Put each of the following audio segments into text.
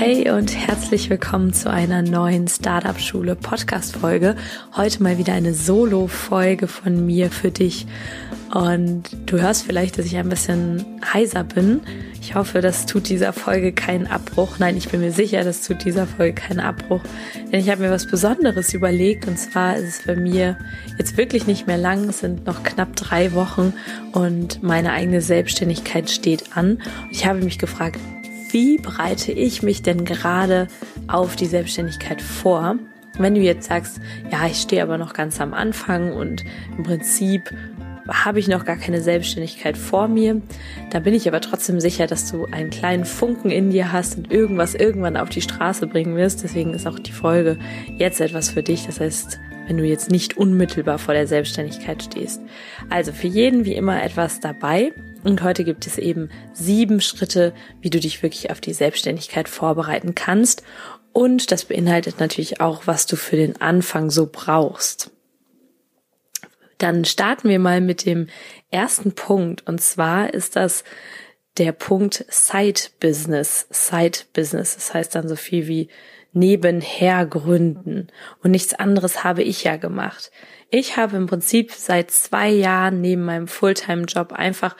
Hey und herzlich willkommen zu einer neuen Startup Schule Podcast Folge. Heute mal wieder eine Solo Folge von mir für dich. Und du hörst vielleicht, dass ich ein bisschen heiser bin. Ich hoffe, das tut dieser Folge keinen Abbruch. Nein, ich bin mir sicher, das tut dieser Folge keinen Abbruch. Denn ich habe mir was Besonderes überlegt. Und zwar ist es bei mir jetzt wirklich nicht mehr lang. Es sind noch knapp drei Wochen und meine eigene Selbstständigkeit steht an. Und ich habe mich gefragt, wie bereite ich mich denn gerade auf die Selbstständigkeit vor? Wenn du jetzt sagst, ja, ich stehe aber noch ganz am Anfang und im Prinzip habe ich noch gar keine Selbstständigkeit vor mir, da bin ich aber trotzdem sicher, dass du einen kleinen Funken in dir hast und irgendwas irgendwann auf die Straße bringen wirst. Deswegen ist auch die Folge jetzt etwas für dich. Das heißt, wenn du jetzt nicht unmittelbar vor der Selbstständigkeit stehst. Also für jeden wie immer etwas dabei. Und heute gibt es eben sieben Schritte, wie du dich wirklich auf die Selbstständigkeit vorbereiten kannst. Und das beinhaltet natürlich auch, was du für den Anfang so brauchst. Dann starten wir mal mit dem ersten Punkt. Und zwar ist das der Punkt Side Business. Side Business. Das heißt dann so viel wie nebenher gründen. Und nichts anderes habe ich ja gemacht. Ich habe im Prinzip seit zwei Jahren neben meinem Fulltime-Job einfach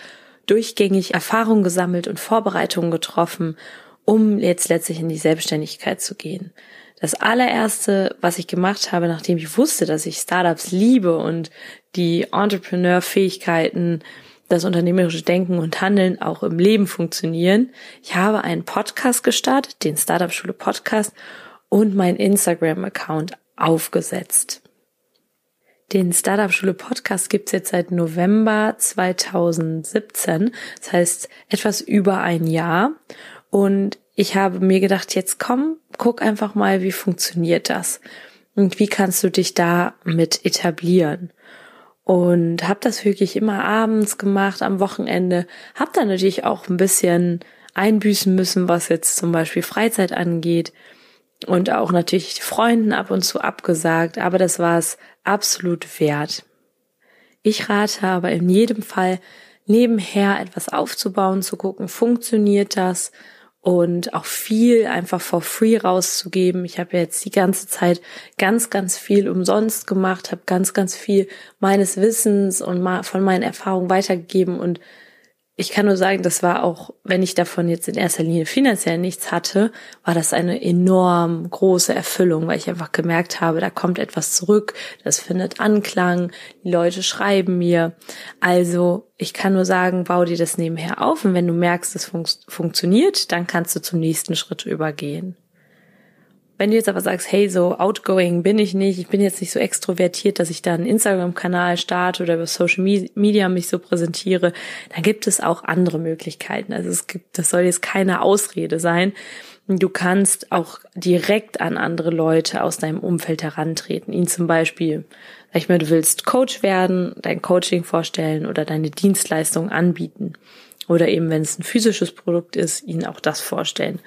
durchgängig Erfahrung gesammelt und Vorbereitungen getroffen, um jetzt letztlich in die Selbstständigkeit zu gehen. Das allererste, was ich gemacht habe, nachdem ich wusste, dass ich Startups liebe und die Entrepreneur-Fähigkeiten, das unternehmerische Denken und Handeln auch im Leben funktionieren. Ich habe einen Podcast gestartet, den Startup Schule Podcast und mein Instagram-Account aufgesetzt. Den Startup Schule Podcast gibt's jetzt seit November 2017, das heißt etwas über ein Jahr. Und ich habe mir gedacht, jetzt komm, guck einfach mal, wie funktioniert das und wie kannst du dich da mit etablieren. Und habe das wirklich immer abends gemacht, am Wochenende. Hab dann natürlich auch ein bisschen einbüßen müssen, was jetzt zum Beispiel Freizeit angeht und auch natürlich Freunden ab und zu abgesagt, aber das war es absolut wert. Ich rate aber in jedem Fall, nebenher etwas aufzubauen, zu gucken, funktioniert das und auch viel einfach for free rauszugeben. Ich habe jetzt die ganze Zeit ganz, ganz viel umsonst gemacht, habe ganz, ganz viel meines Wissens und von meinen Erfahrungen weitergegeben und ich kann nur sagen, das war auch, wenn ich davon jetzt in erster Linie finanziell nichts hatte, war das eine enorm große Erfüllung, weil ich einfach gemerkt habe, da kommt etwas zurück, das findet Anklang, die Leute schreiben mir. Also ich kann nur sagen, bau dir das nebenher auf und wenn du merkst, es fun funktioniert, dann kannst du zum nächsten Schritt übergehen. Wenn du jetzt aber sagst, hey, so outgoing bin ich nicht, ich bin jetzt nicht so extrovertiert, dass ich da einen Instagram-Kanal starte oder über Social Media mich so präsentiere, dann gibt es auch andere Möglichkeiten. Also es gibt, das soll jetzt keine Ausrede sein. Du kannst auch direkt an andere Leute aus deinem Umfeld herantreten. Ihn zum Beispiel, sag ich mal, du willst Coach werden, dein Coaching vorstellen oder deine Dienstleistung anbieten. Oder eben, wenn es ein physisches Produkt ist, ihnen auch das vorstellen.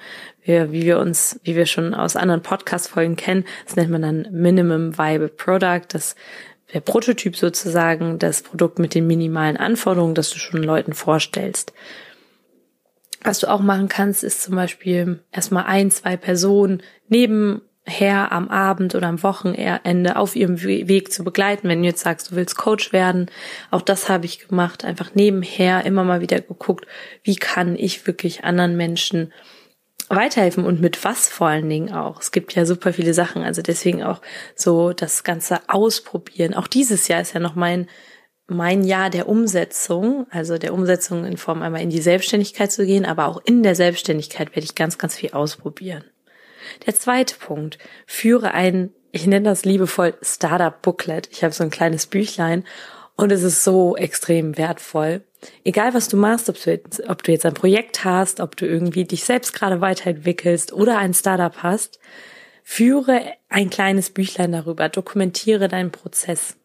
Wir, wie wir uns, wie wir schon aus anderen Podcast-Folgen kennen, das nennt man dann Minimum Viable Product, das der Prototyp sozusagen, das Produkt mit den minimalen Anforderungen, das du schon Leuten vorstellst. Was du auch machen kannst, ist zum Beispiel erstmal ein, zwei Personen neben her am Abend oder am Wochenende auf ihrem Weg zu begleiten. Wenn du jetzt sagst, du willst Coach werden, auch das habe ich gemacht, einfach nebenher immer mal wieder geguckt, wie kann ich wirklich anderen Menschen weiterhelfen und mit was vor allen Dingen auch. Es gibt ja super viele Sachen, also deswegen auch so das Ganze ausprobieren. Auch dieses Jahr ist ja noch mein mein Jahr der Umsetzung, also der Umsetzung in Form einmal in die Selbstständigkeit zu gehen, aber auch in der Selbstständigkeit werde ich ganz, ganz viel ausprobieren. Der zweite Punkt, führe ein, ich nenne das liebevoll Startup Booklet. Ich habe so ein kleines Büchlein und es ist so extrem wertvoll. Egal was du machst, ob du, jetzt, ob du jetzt ein Projekt hast, ob du irgendwie dich selbst gerade weiterentwickelst oder ein Startup hast, Führe ein kleines Büchlein darüber, dokumentiere deinen Prozess.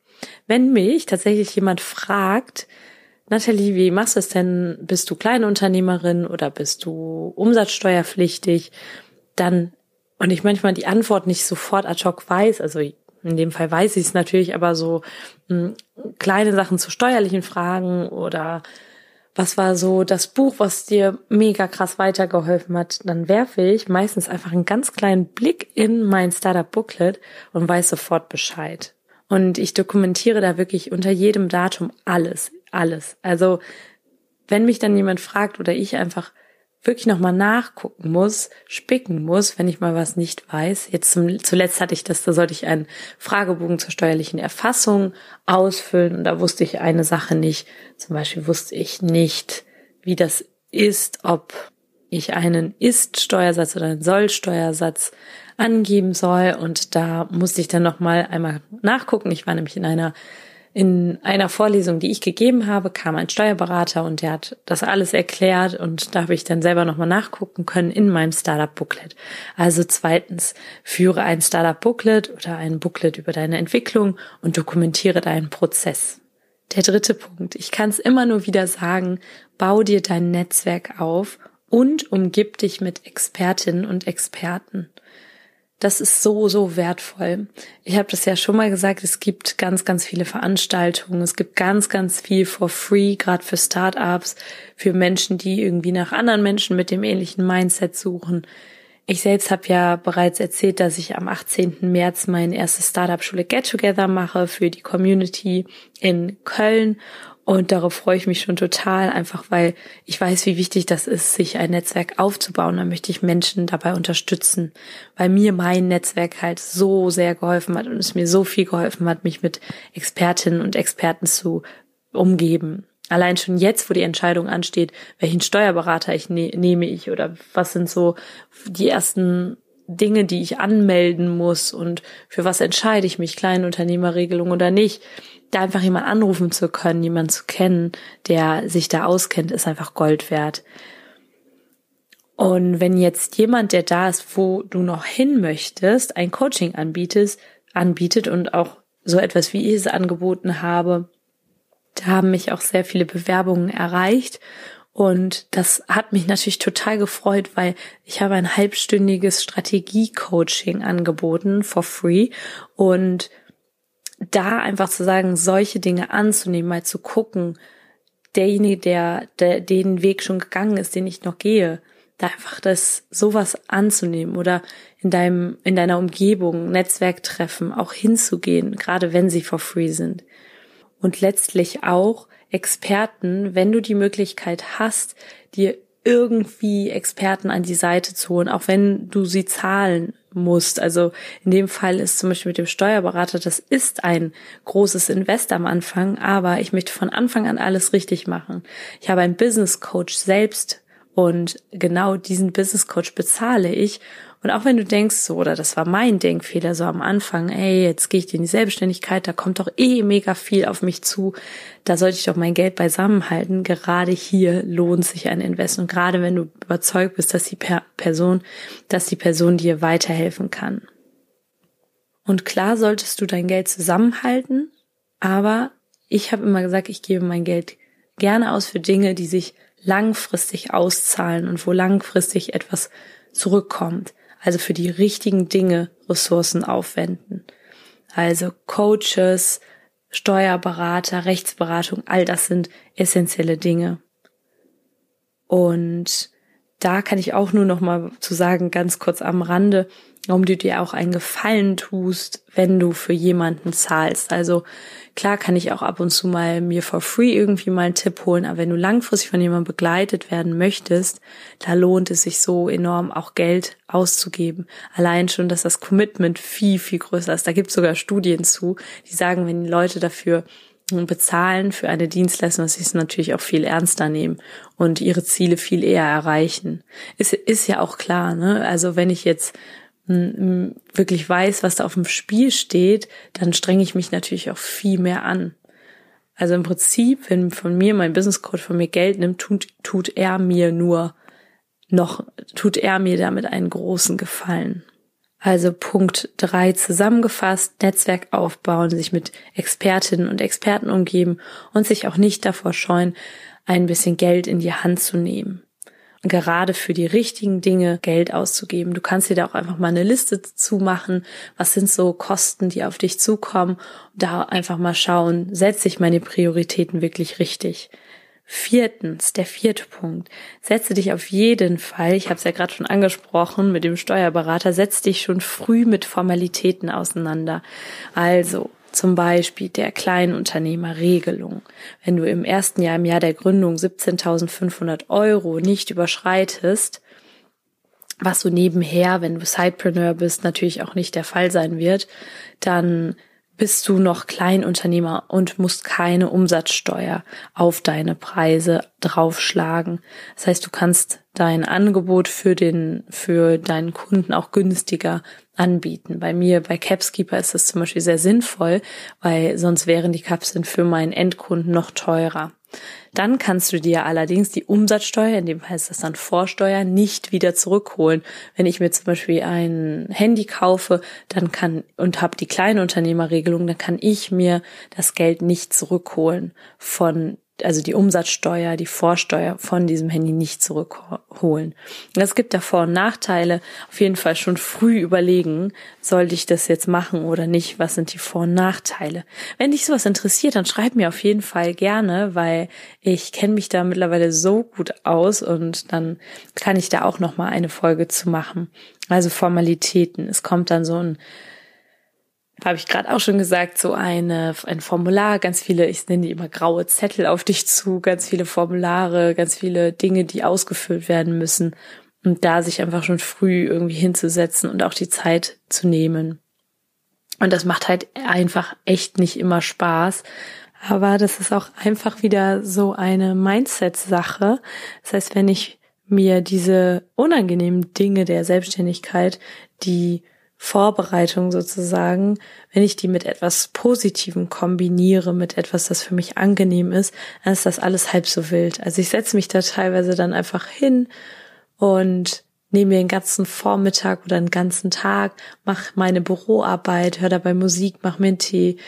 Wenn mich tatsächlich jemand fragt, Nathalie, wie machst du es denn? Bist du Kleinunternehmerin oder bist du umsatzsteuerpflichtig? Dann, und ich manchmal die Antwort nicht sofort ad hoc weiß, also in dem Fall weiß ich es natürlich, aber so mh, hm, kleine Sachen zu steuerlichen Fragen oder was war so das Buch, was dir mega krass weitergeholfen hat, dann werfe ich meistens einfach einen ganz kleinen Blick in mein Startup Booklet und weiß sofort Bescheid. Und ich dokumentiere da wirklich unter jedem Datum alles, alles. Also wenn mich dann jemand fragt oder ich einfach wirklich nochmal nachgucken muss, spicken muss, wenn ich mal was nicht weiß. Jetzt zum, zuletzt hatte ich das, da sollte ich einen Fragebogen zur steuerlichen Erfassung ausfüllen und da wusste ich eine Sache nicht. Zum Beispiel wusste ich nicht, wie das ist, ob ich einen Ist-Steuersatz oder einen Soll-Steuersatz angeben soll und da musste ich dann nochmal einmal nachgucken. Ich war nämlich in einer in einer Vorlesung, die ich gegeben habe, kam ein Steuerberater und der hat das alles erklärt und da habe ich dann selber nochmal nachgucken können in meinem Startup Booklet. Also zweitens, führe ein Startup Booklet oder ein Booklet über deine Entwicklung und dokumentiere deinen Prozess. Der dritte Punkt, ich kann es immer nur wieder sagen, bau dir dein Netzwerk auf und umgib dich mit Expertinnen und Experten. Das ist so, so wertvoll. Ich habe das ja schon mal gesagt, es gibt ganz, ganz viele Veranstaltungen. Es gibt ganz, ganz viel for free, gerade für Startups, für Menschen, die irgendwie nach anderen Menschen mit dem ähnlichen Mindset suchen. Ich selbst habe ja bereits erzählt, dass ich am 18. März mein erstes Startup-Schule Get Together mache für die Community in Köln. Und darauf freue ich mich schon total, einfach weil ich weiß, wie wichtig das ist, sich ein Netzwerk aufzubauen. Da möchte ich Menschen dabei unterstützen, weil mir mein Netzwerk halt so sehr geholfen hat und es mir so viel geholfen hat, mich mit Expertinnen und Experten zu umgeben. Allein schon jetzt, wo die Entscheidung ansteht, welchen Steuerberater ich ne nehme ich oder was sind so die ersten Dinge, die ich anmelden muss und für was entscheide ich mich, Kleinunternehmerregelung oder nicht da einfach jemand anrufen zu können, jemand zu kennen, der sich da auskennt, ist einfach Gold wert. Und wenn jetzt jemand, der da ist, wo du noch hin möchtest, ein Coaching anbietest, anbietet und auch so etwas wie ich es angeboten habe, da haben mich auch sehr viele Bewerbungen erreicht und das hat mich natürlich total gefreut, weil ich habe ein halbstündiges Strategie-Coaching angeboten for free und da einfach zu sagen, solche Dinge anzunehmen, mal zu gucken, derjenige, der, der den Weg schon gegangen ist, den ich noch gehe, da einfach das sowas anzunehmen oder in deinem in deiner Umgebung Netzwerktreffen auch hinzugehen, gerade wenn sie for free sind. Und letztlich auch Experten, wenn du die Möglichkeit hast, dir irgendwie Experten an die Seite zu holen, auch wenn du sie zahlen musst. Also in dem Fall ist zum Beispiel mit dem Steuerberater, das ist ein großes Invest am Anfang, aber ich möchte von Anfang an alles richtig machen. Ich habe einen Business Coach selbst und genau diesen Business Coach bezahle ich und auch wenn du denkst, so, oder das war mein Denkfehler so am Anfang, ey, jetzt gehe ich in die Selbstständigkeit, da kommt doch eh mega viel auf mich zu, da sollte ich doch mein Geld beisammenhalten. Gerade hier lohnt sich ein Invest. Und gerade wenn du überzeugt bist, dass die Person, dass die Person dir weiterhelfen kann. Und klar solltest du dein Geld zusammenhalten, aber ich habe immer gesagt, ich gebe mein Geld gerne aus für Dinge, die sich langfristig auszahlen und wo langfristig etwas zurückkommt also für die richtigen Dinge Ressourcen aufwenden. Also Coaches, Steuerberater, Rechtsberatung, all das sind essentielle Dinge. Und da kann ich auch nur noch mal zu sagen, ganz kurz am Rande, warum du dir auch einen Gefallen tust, wenn du für jemanden zahlst. Also klar kann ich auch ab und zu mal mir for free irgendwie mal einen Tipp holen, aber wenn du langfristig von jemandem begleitet werden möchtest, da lohnt es sich so enorm auch Geld auszugeben. Allein schon, dass das Commitment viel, viel größer ist. Da gibt es sogar Studien zu, die sagen, wenn die Leute dafür bezahlen für eine Dienstleistung, dass sie es natürlich auch viel ernster nehmen und ihre Ziele viel eher erreichen. Ist, ist ja auch klar, ne? Also wenn ich jetzt wirklich weiß, was da auf dem Spiel steht, dann strenge ich mich natürlich auch viel mehr an. Also im Prinzip, wenn von mir mein Business Code von mir Geld nimmt, tut, tut er mir nur noch, tut er mir damit einen großen Gefallen. Also Punkt drei zusammengefasst, Netzwerk aufbauen, sich mit Expertinnen und Experten umgeben und sich auch nicht davor scheuen, ein bisschen Geld in die Hand zu nehmen. Gerade für die richtigen Dinge Geld auszugeben. Du kannst dir da auch einfach mal eine Liste zu machen. Was sind so Kosten, die auf dich zukommen? Da einfach mal schauen, setze ich meine Prioritäten wirklich richtig? Viertens, der vierte Punkt. Setze dich auf jeden Fall, ich habe es ja gerade schon angesprochen mit dem Steuerberater, setze dich schon früh mit Formalitäten auseinander. Also zum Beispiel der Kleinunternehmerregelung. Wenn du im ersten Jahr, im Jahr der Gründung 17.500 Euro nicht überschreitest, was so nebenher, wenn du Sidepreneur bist, natürlich auch nicht der Fall sein wird, dann bist du noch Kleinunternehmer und musst keine Umsatzsteuer auf deine Preise draufschlagen. Das heißt, du kannst dein Angebot für den, für deinen Kunden auch günstiger anbieten. Bei mir, bei Capskeeper ist das zum Beispiel sehr sinnvoll, weil sonst wären die Kapseln für meinen Endkunden noch teurer. Dann kannst du dir allerdings die Umsatzsteuer, in dem Fall ist das dann Vorsteuer, nicht wieder zurückholen. Wenn ich mir zum Beispiel ein Handy kaufe, dann kann und habe die Kleinunternehmerregelung, dann kann ich mir das Geld nicht zurückholen von also die Umsatzsteuer, die Vorsteuer von diesem Handy nicht zurückholen. Es gibt da Vor- und Nachteile. Auf jeden Fall schon früh überlegen, sollte ich das jetzt machen oder nicht? Was sind die Vor- und Nachteile? Wenn dich sowas interessiert, dann schreib mir auf jeden Fall gerne, weil ich kenne mich da mittlerweile so gut aus und dann kann ich da auch noch mal eine Folge zu machen. Also Formalitäten. Es kommt dann so ein habe ich gerade auch schon gesagt, so eine, ein Formular, ganz viele, ich nenne die immer graue Zettel auf dich zu, ganz viele Formulare, ganz viele Dinge, die ausgefüllt werden müssen. Und da sich einfach schon früh irgendwie hinzusetzen und auch die Zeit zu nehmen. Und das macht halt einfach echt nicht immer Spaß. Aber das ist auch einfach wieder so eine Mindset-Sache. Das heißt, wenn ich mir diese unangenehmen Dinge der Selbstständigkeit, die Vorbereitung sozusagen, wenn ich die mit etwas Positivem kombiniere, mit etwas, das für mich angenehm ist, dann ist das alles halb so wild. Also ich setze mich da teilweise dann einfach hin und nehme mir den ganzen Vormittag oder den ganzen Tag, mache meine Büroarbeit, höre dabei Musik, mache mir einen Tee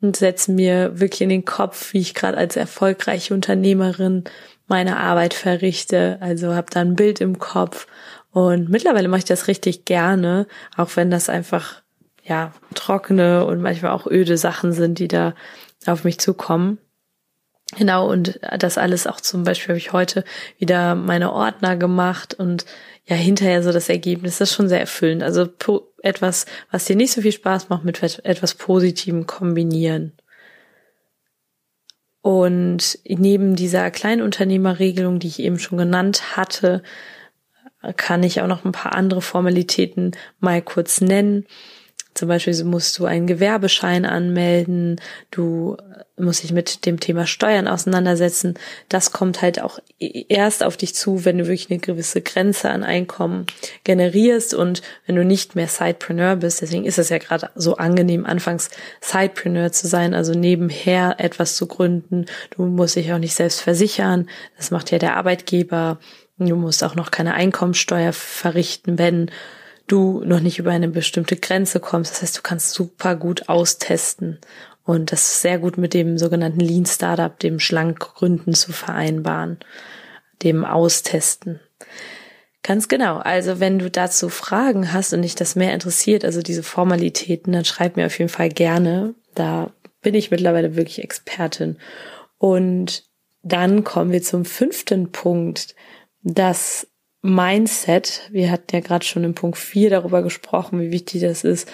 und setze mir wirklich in den Kopf, wie ich gerade als erfolgreiche Unternehmerin meine Arbeit verrichte. Also habe da ein Bild im Kopf und mittlerweile mache ich das richtig gerne, auch wenn das einfach ja trockene und manchmal auch öde Sachen sind, die da auf mich zukommen. Genau, und das alles auch zum Beispiel habe ich heute wieder meine Ordner gemacht und ja, hinterher so das Ergebnis, das ist schon sehr erfüllend. Also etwas, was dir nicht so viel Spaß macht, mit etwas Positivem kombinieren. Und neben dieser Kleinunternehmerregelung, die ich eben schon genannt hatte, kann ich auch noch ein paar andere Formalitäten mal kurz nennen. Zum Beispiel musst du einen Gewerbeschein anmelden, du musst dich mit dem Thema Steuern auseinandersetzen. Das kommt halt auch erst auf dich zu, wenn du wirklich eine gewisse Grenze an Einkommen generierst und wenn du nicht mehr Sidepreneur bist. Deswegen ist es ja gerade so angenehm, anfangs Sidepreneur zu sein, also nebenher etwas zu gründen. Du musst dich auch nicht selbst versichern. Das macht ja der Arbeitgeber. Du musst auch noch keine Einkommensteuer verrichten, wenn du noch nicht über eine bestimmte Grenze kommst. Das heißt, du kannst super gut austesten. Und das ist sehr gut mit dem sogenannten Lean Startup, dem Schlankgründen zu vereinbaren, dem Austesten. Ganz genau. Also wenn du dazu Fragen hast und dich das mehr interessiert, also diese Formalitäten, dann schreib mir auf jeden Fall gerne. Da bin ich mittlerweile wirklich Expertin. Und dann kommen wir zum fünften Punkt, das Mindset, wir hatten ja gerade schon im Punkt 4 darüber gesprochen, wie wichtig das ist,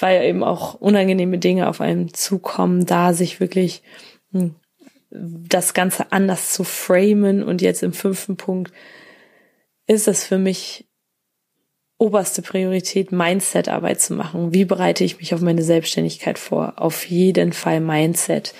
weil eben auch unangenehme Dinge auf einem zukommen, da sich wirklich hm, das Ganze anders zu framen. Und jetzt im fünften Punkt ist es für mich oberste Priorität, Mindset-Arbeit zu machen. Wie bereite ich mich auf meine Selbstständigkeit vor? Auf jeden Fall Mindset.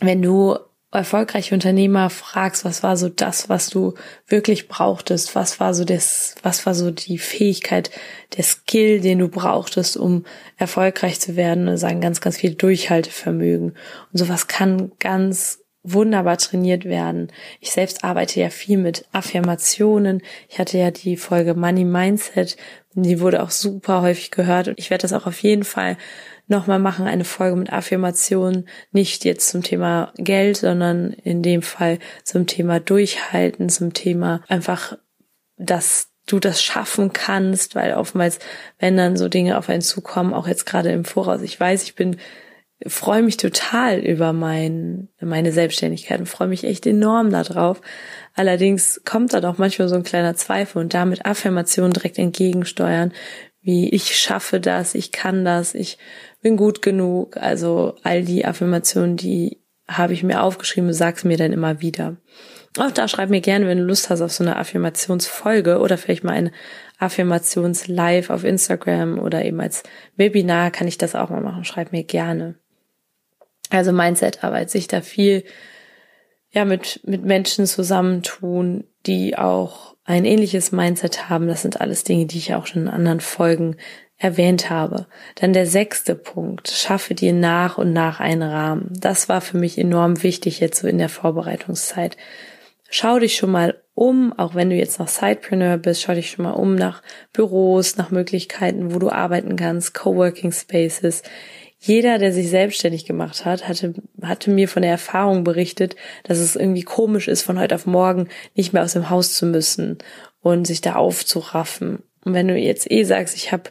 Wenn du erfolgreiche Unternehmer fragst, was war so das, was du wirklich brauchtest, was war so das, was war so die Fähigkeit, der Skill, den du brauchtest, um erfolgreich zu werden, und sagen ganz, ganz viel Durchhaltevermögen. Und sowas kann ganz wunderbar trainiert werden. Ich selbst arbeite ja viel mit Affirmationen. Ich hatte ja die Folge Money Mindset, die wurde auch super häufig gehört und ich werde das auch auf jeden Fall nochmal machen, eine Folge mit Affirmationen, nicht jetzt zum Thema Geld, sondern in dem Fall zum Thema Durchhalten, zum Thema einfach, dass du das schaffen kannst, weil oftmals, wenn dann so Dinge auf einen zukommen, auch jetzt gerade im Voraus, ich weiß, ich bin freue mich total über mein, meine Selbstständigkeit und freue mich echt enorm darauf. Allerdings kommt da doch manchmal so ein kleiner Zweifel und damit Affirmationen direkt entgegensteuern, wie ich schaffe das, ich kann das, ich bin gut genug. Also all die Affirmationen, die habe ich mir aufgeschrieben sag's mir dann immer wieder. Auch da schreib mir gerne, wenn du Lust hast auf so eine Affirmationsfolge oder vielleicht mal ein Affirmations-Live auf Instagram oder eben als Webinar kann ich das auch mal machen. Schreib mir gerne. Also Mindset-Arbeit, sich da viel ja mit, mit Menschen zusammentun, die auch ein ähnliches Mindset haben. Das sind alles Dinge, die ich auch schon in anderen Folgen erwähnt habe. Dann der sechste Punkt, schaffe dir nach und nach einen Rahmen. Das war für mich enorm wichtig jetzt so in der Vorbereitungszeit. Schau dich schon mal um, auch wenn du jetzt noch Sidepreneur bist, schau dich schon mal um nach Büros, nach Möglichkeiten, wo du arbeiten kannst, Coworking Spaces jeder, der sich selbstständig gemacht hat, hatte, hatte mir von der Erfahrung berichtet, dass es irgendwie komisch ist, von heute auf morgen nicht mehr aus dem Haus zu müssen und sich da aufzuraffen. Und wenn du jetzt eh sagst, ich habe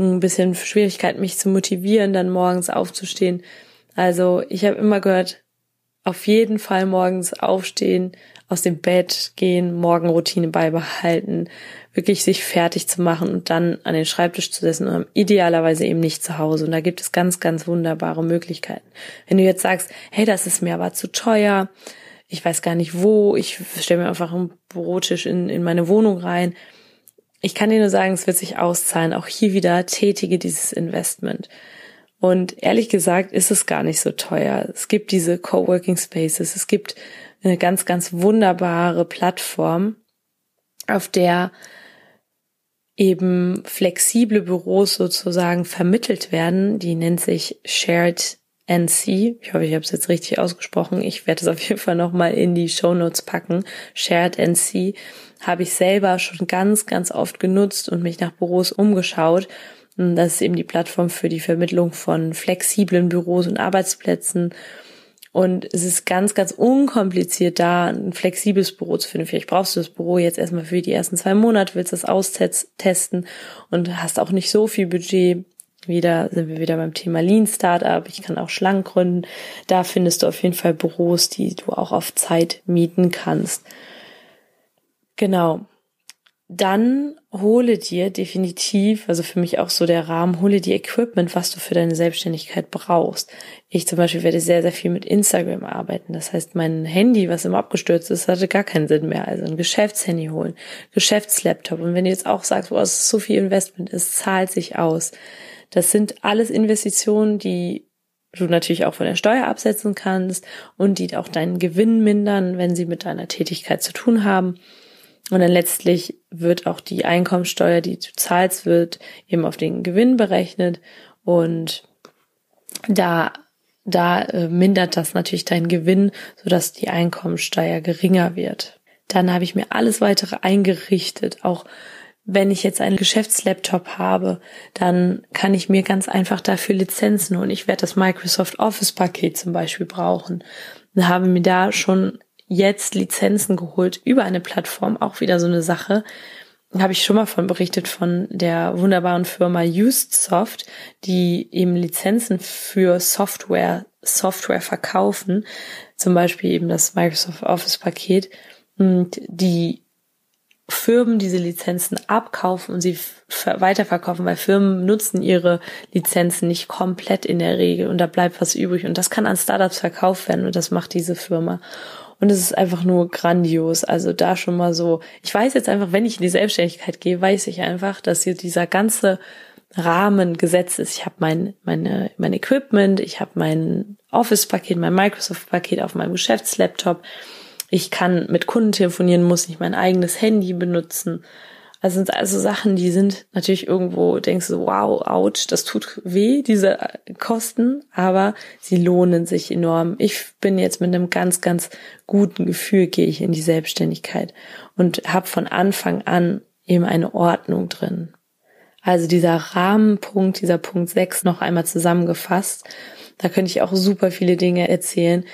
ein bisschen Schwierigkeit, mich zu motivieren, dann morgens aufzustehen. Also ich habe immer gehört, auf jeden Fall morgens aufstehen, aus dem Bett gehen, Morgenroutine beibehalten, wirklich sich fertig zu machen und dann an den Schreibtisch zu setzen und idealerweise eben nicht zu Hause. Und da gibt es ganz, ganz wunderbare Möglichkeiten. Wenn du jetzt sagst, hey, das ist mir aber zu teuer, ich weiß gar nicht wo, ich stelle mir einfach einen Bürotisch in, in meine Wohnung rein. Ich kann dir nur sagen, es wird sich auszahlen. Auch hier wieder tätige dieses Investment. Und ehrlich gesagt ist es gar nicht so teuer. Es gibt diese Coworking Spaces, es gibt eine ganz, ganz wunderbare Plattform, auf der eben flexible Büros sozusagen vermittelt werden. Die nennt sich Shared NC. Ich hoffe, ich habe es jetzt richtig ausgesprochen. Ich werde es auf jeden Fall nochmal in die Show Notes packen. Shared NC habe ich selber schon ganz, ganz oft genutzt und mich nach Büros umgeschaut. Das ist eben die Plattform für die Vermittlung von flexiblen Büros und Arbeitsplätzen und es ist ganz, ganz unkompliziert, da ein flexibles Büro zu finden. Vielleicht brauchst du das Büro jetzt erstmal für die ersten zwei Monate, willst das austesten und hast auch nicht so viel Budget. Wieder sind wir wieder beim Thema Lean Startup. Ich kann auch schlank gründen. Da findest du auf jeden Fall Büros, die du auch auf Zeit mieten kannst. Genau dann hole dir definitiv, also für mich auch so der Rahmen, hole dir Equipment, was du für deine Selbstständigkeit brauchst. Ich zum Beispiel werde sehr, sehr viel mit Instagram arbeiten. Das heißt, mein Handy, was immer abgestürzt ist, hatte gar keinen Sinn mehr. Also ein Geschäftshandy holen, Geschäftslaptop. Und wenn du jetzt auch sagst, boah, es ist so viel Investment, es zahlt sich aus. Das sind alles Investitionen, die du natürlich auch von der Steuer absetzen kannst und die auch deinen Gewinn mindern, wenn sie mit deiner Tätigkeit zu tun haben. Und dann letztlich wird auch die Einkommensteuer, die du zahlst, wird eben auf den Gewinn berechnet. Und da, da äh, mindert das natürlich deinen Gewinn, sodass die Einkommensteuer geringer wird. Dann habe ich mir alles weitere eingerichtet. Auch wenn ich jetzt einen Geschäftslaptop habe, dann kann ich mir ganz einfach dafür Lizenzen holen. Ich werde das Microsoft Office Paket zum Beispiel brauchen. Und habe mir da schon jetzt Lizenzen geholt über eine Plattform, auch wieder so eine Sache. Habe ich schon mal von berichtet von der wunderbaren Firma UsedSoft, die eben Lizenzen für Software, Software verkaufen, zum Beispiel eben das Microsoft Office Paket, und die Firmen diese Lizenzen abkaufen und sie weiterverkaufen, weil Firmen nutzen ihre Lizenzen nicht komplett in der Regel und da bleibt was übrig und das kann an Startups verkauft werden und das macht diese Firma. Und es ist einfach nur grandios. Also da schon mal so, ich weiß jetzt einfach, wenn ich in die Selbstständigkeit gehe, weiß ich einfach, dass hier dieser ganze Rahmen gesetzt ist. Ich habe mein, meine, mein Equipment, ich habe mein Office-Paket, mein Microsoft-Paket auf meinem Geschäftslaptop. Ich kann mit Kunden telefonieren, muss nicht mein eigenes Handy benutzen. Also sind also Sachen, die sind natürlich irgendwo, denkst du, wow, ouch, das tut weh, diese Kosten, aber sie lohnen sich enorm. Ich bin jetzt mit einem ganz, ganz guten Gefühl, gehe ich in die Selbstständigkeit und habe von Anfang an eben eine Ordnung drin. Also dieser Rahmenpunkt, dieser Punkt 6 noch einmal zusammengefasst. Da könnte ich auch super viele Dinge erzählen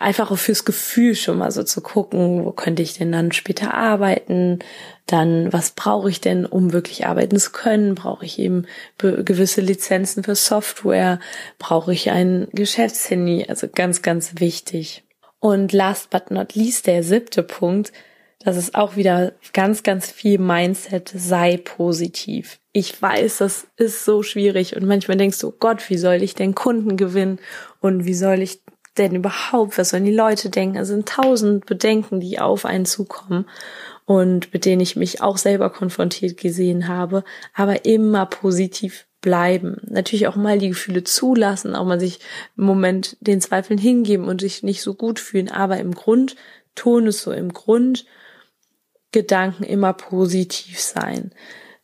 einfach auch fürs Gefühl schon mal so zu gucken, wo könnte ich denn dann später arbeiten, dann was brauche ich denn, um wirklich arbeiten zu können, brauche ich eben gewisse Lizenzen für Software, brauche ich ein Geschäftshandy, also ganz, ganz wichtig. Und last but not least, der siebte Punkt, das ist auch wieder ganz, ganz viel Mindset, sei positiv. Ich weiß, das ist so schwierig und manchmal denkst du, oh Gott, wie soll ich denn Kunden gewinnen und wie soll ich denn überhaupt? Was sollen die Leute denken? Es sind tausend Bedenken, die auf einen zukommen und mit denen ich mich auch selber konfrontiert gesehen habe, aber immer positiv bleiben. Natürlich auch mal die Gefühle zulassen, auch mal sich im Moment den Zweifeln hingeben und sich nicht so gut fühlen, aber im Grund, Ton ist so im Grund, Gedanken immer positiv sein.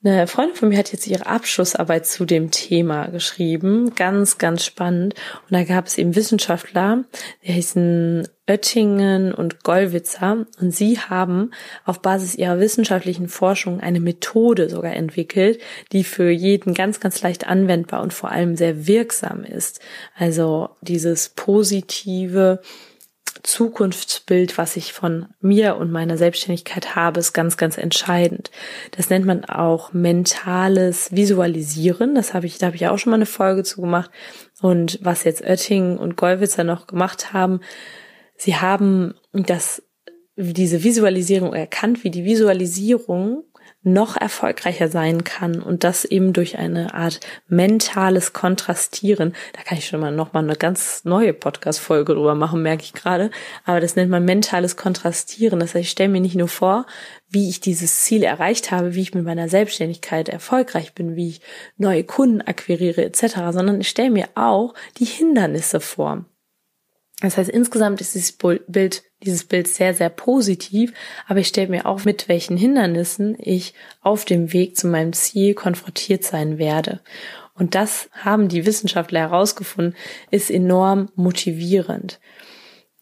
Eine Freundin von mir hat jetzt ihre Abschlussarbeit zu dem Thema geschrieben. Ganz, ganz spannend. Und da gab es eben Wissenschaftler, die heißen Oettingen und Gollwitzer. Und sie haben auf Basis ihrer wissenschaftlichen Forschung eine Methode sogar entwickelt, die für jeden ganz, ganz leicht anwendbar und vor allem sehr wirksam ist. Also dieses positive, Zukunftsbild, was ich von mir und meiner Selbstständigkeit habe, ist ganz, ganz entscheidend. Das nennt man auch mentales Visualisieren. Das habe ich, da habe ich auch schon mal eine Folge zu gemacht. Und was jetzt Oetting und Gollwitzer noch gemacht haben, sie haben das, diese Visualisierung erkannt, wie die Visualisierung noch erfolgreicher sein kann und das eben durch eine Art mentales Kontrastieren. Da kann ich schon mal noch mal eine ganz neue Podcast-Folge drüber machen, merke ich gerade. Aber das nennt man mentales Kontrastieren. Das heißt, ich stelle mir nicht nur vor, wie ich dieses Ziel erreicht habe, wie ich mit meiner Selbstständigkeit erfolgreich bin, wie ich neue Kunden akquiriere etc., sondern ich stelle mir auch die Hindernisse vor. Das heißt, insgesamt ist dieses Bild, dieses Bild sehr, sehr positiv, aber ich stelle mir auch mit welchen Hindernissen ich auf dem Weg zu meinem Ziel konfrontiert sein werde. Und das haben die Wissenschaftler herausgefunden, ist enorm motivierend.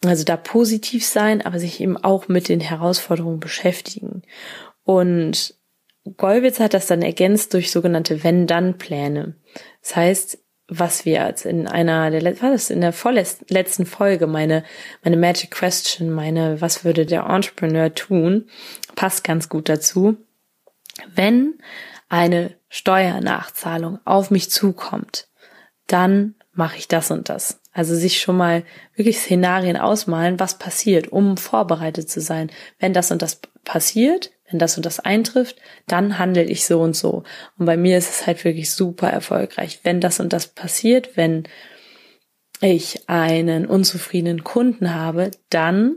Also da positiv sein, aber sich eben auch mit den Herausforderungen beschäftigen. Und Gollwitz hat das dann ergänzt durch sogenannte Wenn-Dann-Pläne. Das heißt, was wir als in einer der war das in der vorletzten Folge meine meine Magic Question meine was würde der Entrepreneur tun passt ganz gut dazu. Wenn eine Steuernachzahlung auf mich zukommt dann mache ich das und das. Also sich schon mal wirklich Szenarien ausmalen was passiert um vorbereitet zu sein. Wenn das und das passiert wenn das und das eintrifft, dann handle ich so und so. Und bei mir ist es halt wirklich super erfolgreich. Wenn das und das passiert, wenn ich einen unzufriedenen Kunden habe, dann,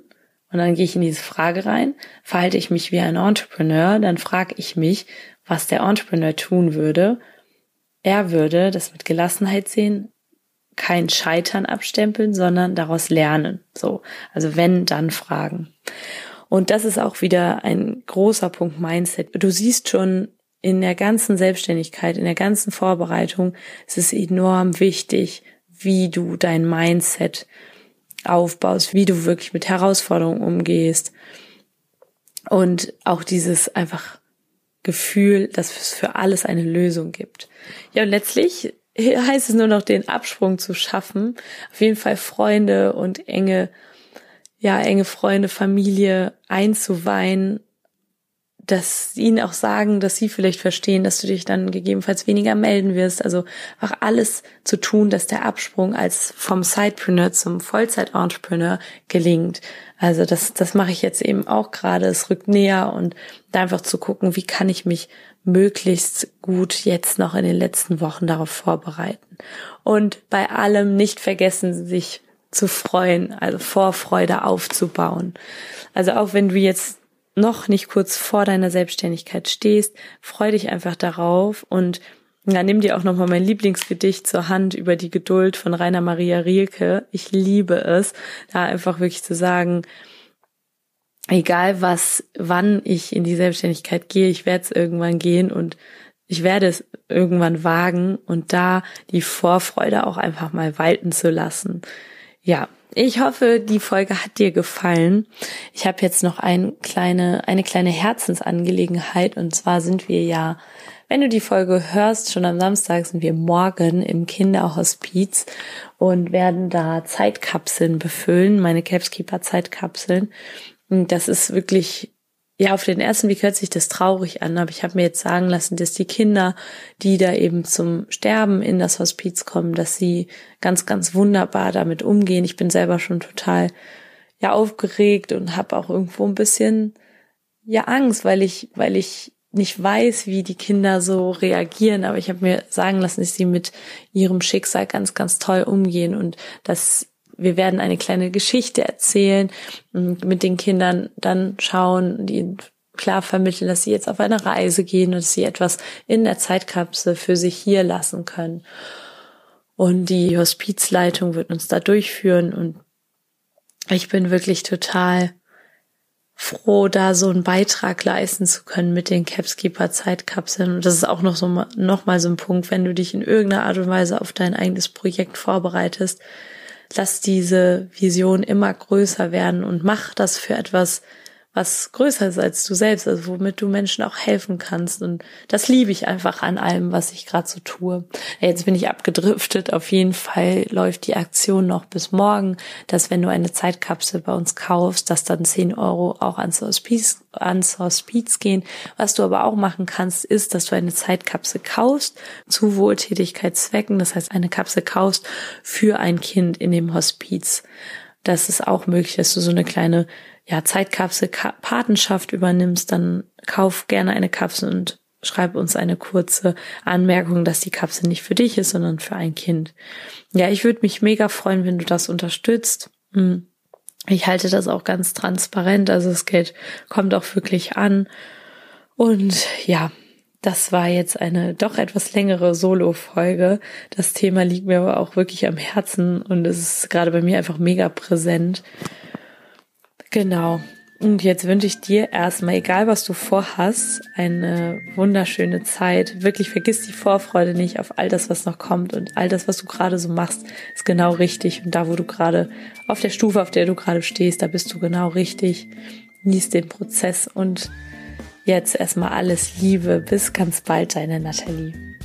und dann gehe ich in diese Frage rein, verhalte ich mich wie ein Entrepreneur, dann frage ich mich, was der Entrepreneur tun würde. Er würde das mit Gelassenheit sehen, kein Scheitern abstempeln, sondern daraus lernen. So. Also wenn, dann fragen. Und das ist auch wieder ein großer Punkt Mindset. Du siehst schon in der ganzen Selbstständigkeit, in der ganzen Vorbereitung, es ist enorm wichtig, wie du dein Mindset aufbaust, wie du wirklich mit Herausforderungen umgehst. Und auch dieses einfach Gefühl, dass es für alles eine Lösung gibt. Ja, und letztlich heißt es nur noch, den Absprung zu schaffen. Auf jeden Fall Freunde und enge ja, enge Freunde, Familie einzuweihen, dass sie ihnen auch sagen, dass sie vielleicht verstehen, dass du dich dann gegebenenfalls weniger melden wirst. Also einfach alles zu tun, dass der Absprung als vom Sidepreneur zum Vollzeit-Entrepreneur gelingt. Also das, das mache ich jetzt eben auch gerade. Es rückt näher und da einfach zu gucken, wie kann ich mich möglichst gut jetzt noch in den letzten Wochen darauf vorbereiten. Und bei allem nicht vergessen, sich zu freuen, also Vorfreude aufzubauen. Also auch wenn du jetzt noch nicht kurz vor deiner Selbstständigkeit stehst, freu dich einfach darauf und ja, nimm dir auch nochmal mein Lieblingsgedicht zur Hand über die Geduld von Rainer Maria Rilke. Ich liebe es, da einfach wirklich zu sagen, egal was, wann ich in die Selbstständigkeit gehe, ich werde es irgendwann gehen und ich werde es irgendwann wagen und da die Vorfreude auch einfach mal walten zu lassen. Ja, ich hoffe, die Folge hat dir gefallen. Ich habe jetzt noch ein kleine, eine kleine Herzensangelegenheit und zwar sind wir ja, wenn du die Folge hörst, schon am Samstag sind wir morgen im Kinderhospiz und werden da Zeitkapseln befüllen, meine Capskeeper Zeitkapseln. Und das ist wirklich ja, auf den ersten Blick hört sich das traurig an, aber ich habe mir jetzt sagen lassen, dass die Kinder, die da eben zum Sterben in das Hospiz kommen, dass sie ganz, ganz wunderbar damit umgehen. Ich bin selber schon total ja aufgeregt und habe auch irgendwo ein bisschen ja Angst, weil ich, weil ich nicht weiß, wie die Kinder so reagieren, aber ich habe mir sagen lassen, dass sie mit ihrem Schicksal ganz, ganz toll umgehen und dass wir werden eine kleine Geschichte erzählen und mit den Kindern dann schauen, die klar vermitteln, dass sie jetzt auf eine Reise gehen und dass sie etwas in der Zeitkapsel für sich hier lassen können. Und die Hospizleitung wird uns da durchführen und ich bin wirklich total froh, da so einen Beitrag leisten zu können mit den Capskeeper Zeitkapseln. Und das ist auch noch so, noch mal so ein Punkt, wenn du dich in irgendeiner Art und Weise auf dein eigenes Projekt vorbereitest, lass diese Vision immer größer werden und mach das für etwas, was größer ist als du selbst, also womit du Menschen auch helfen kannst. Und das liebe ich einfach an allem, was ich gerade so tue. Jetzt bin ich abgedriftet. Auf jeden Fall läuft die Aktion noch bis morgen, dass wenn du eine Zeitkapsel bei uns kaufst, dass dann 10 Euro auch ans Hospiz, ans Hospiz gehen. Was du aber auch machen kannst, ist, dass du eine Zeitkapsel kaufst zu Wohltätigkeitszwecken. Das heißt, eine Kapsel kaufst für ein Kind in dem Hospiz. Das ist auch möglich, dass du so eine kleine ja, Zeitkapsel Patenschaft übernimmst, dann kauf gerne eine Kapsel und schreib uns eine kurze Anmerkung, dass die Kapsel nicht für dich ist, sondern für ein Kind. Ja, ich würde mich mega freuen, wenn du das unterstützt. Hm. Ich halte das auch ganz transparent, also das Geld kommt auch wirklich an. Und ja, das war jetzt eine doch etwas längere Solo-Folge. Das Thema liegt mir aber auch wirklich am Herzen und es ist gerade bei mir einfach mega präsent. Genau. Und jetzt wünsche ich dir erstmal, egal was du vorhast, eine wunderschöne Zeit. Wirklich vergiss die Vorfreude nicht auf all das, was noch kommt und all das, was du gerade so machst, ist genau richtig. Und da, wo du gerade auf der Stufe, auf der du gerade stehst, da bist du genau richtig. Genieß den Prozess und jetzt erstmal alles Liebe. Bis ganz bald, deine Nathalie.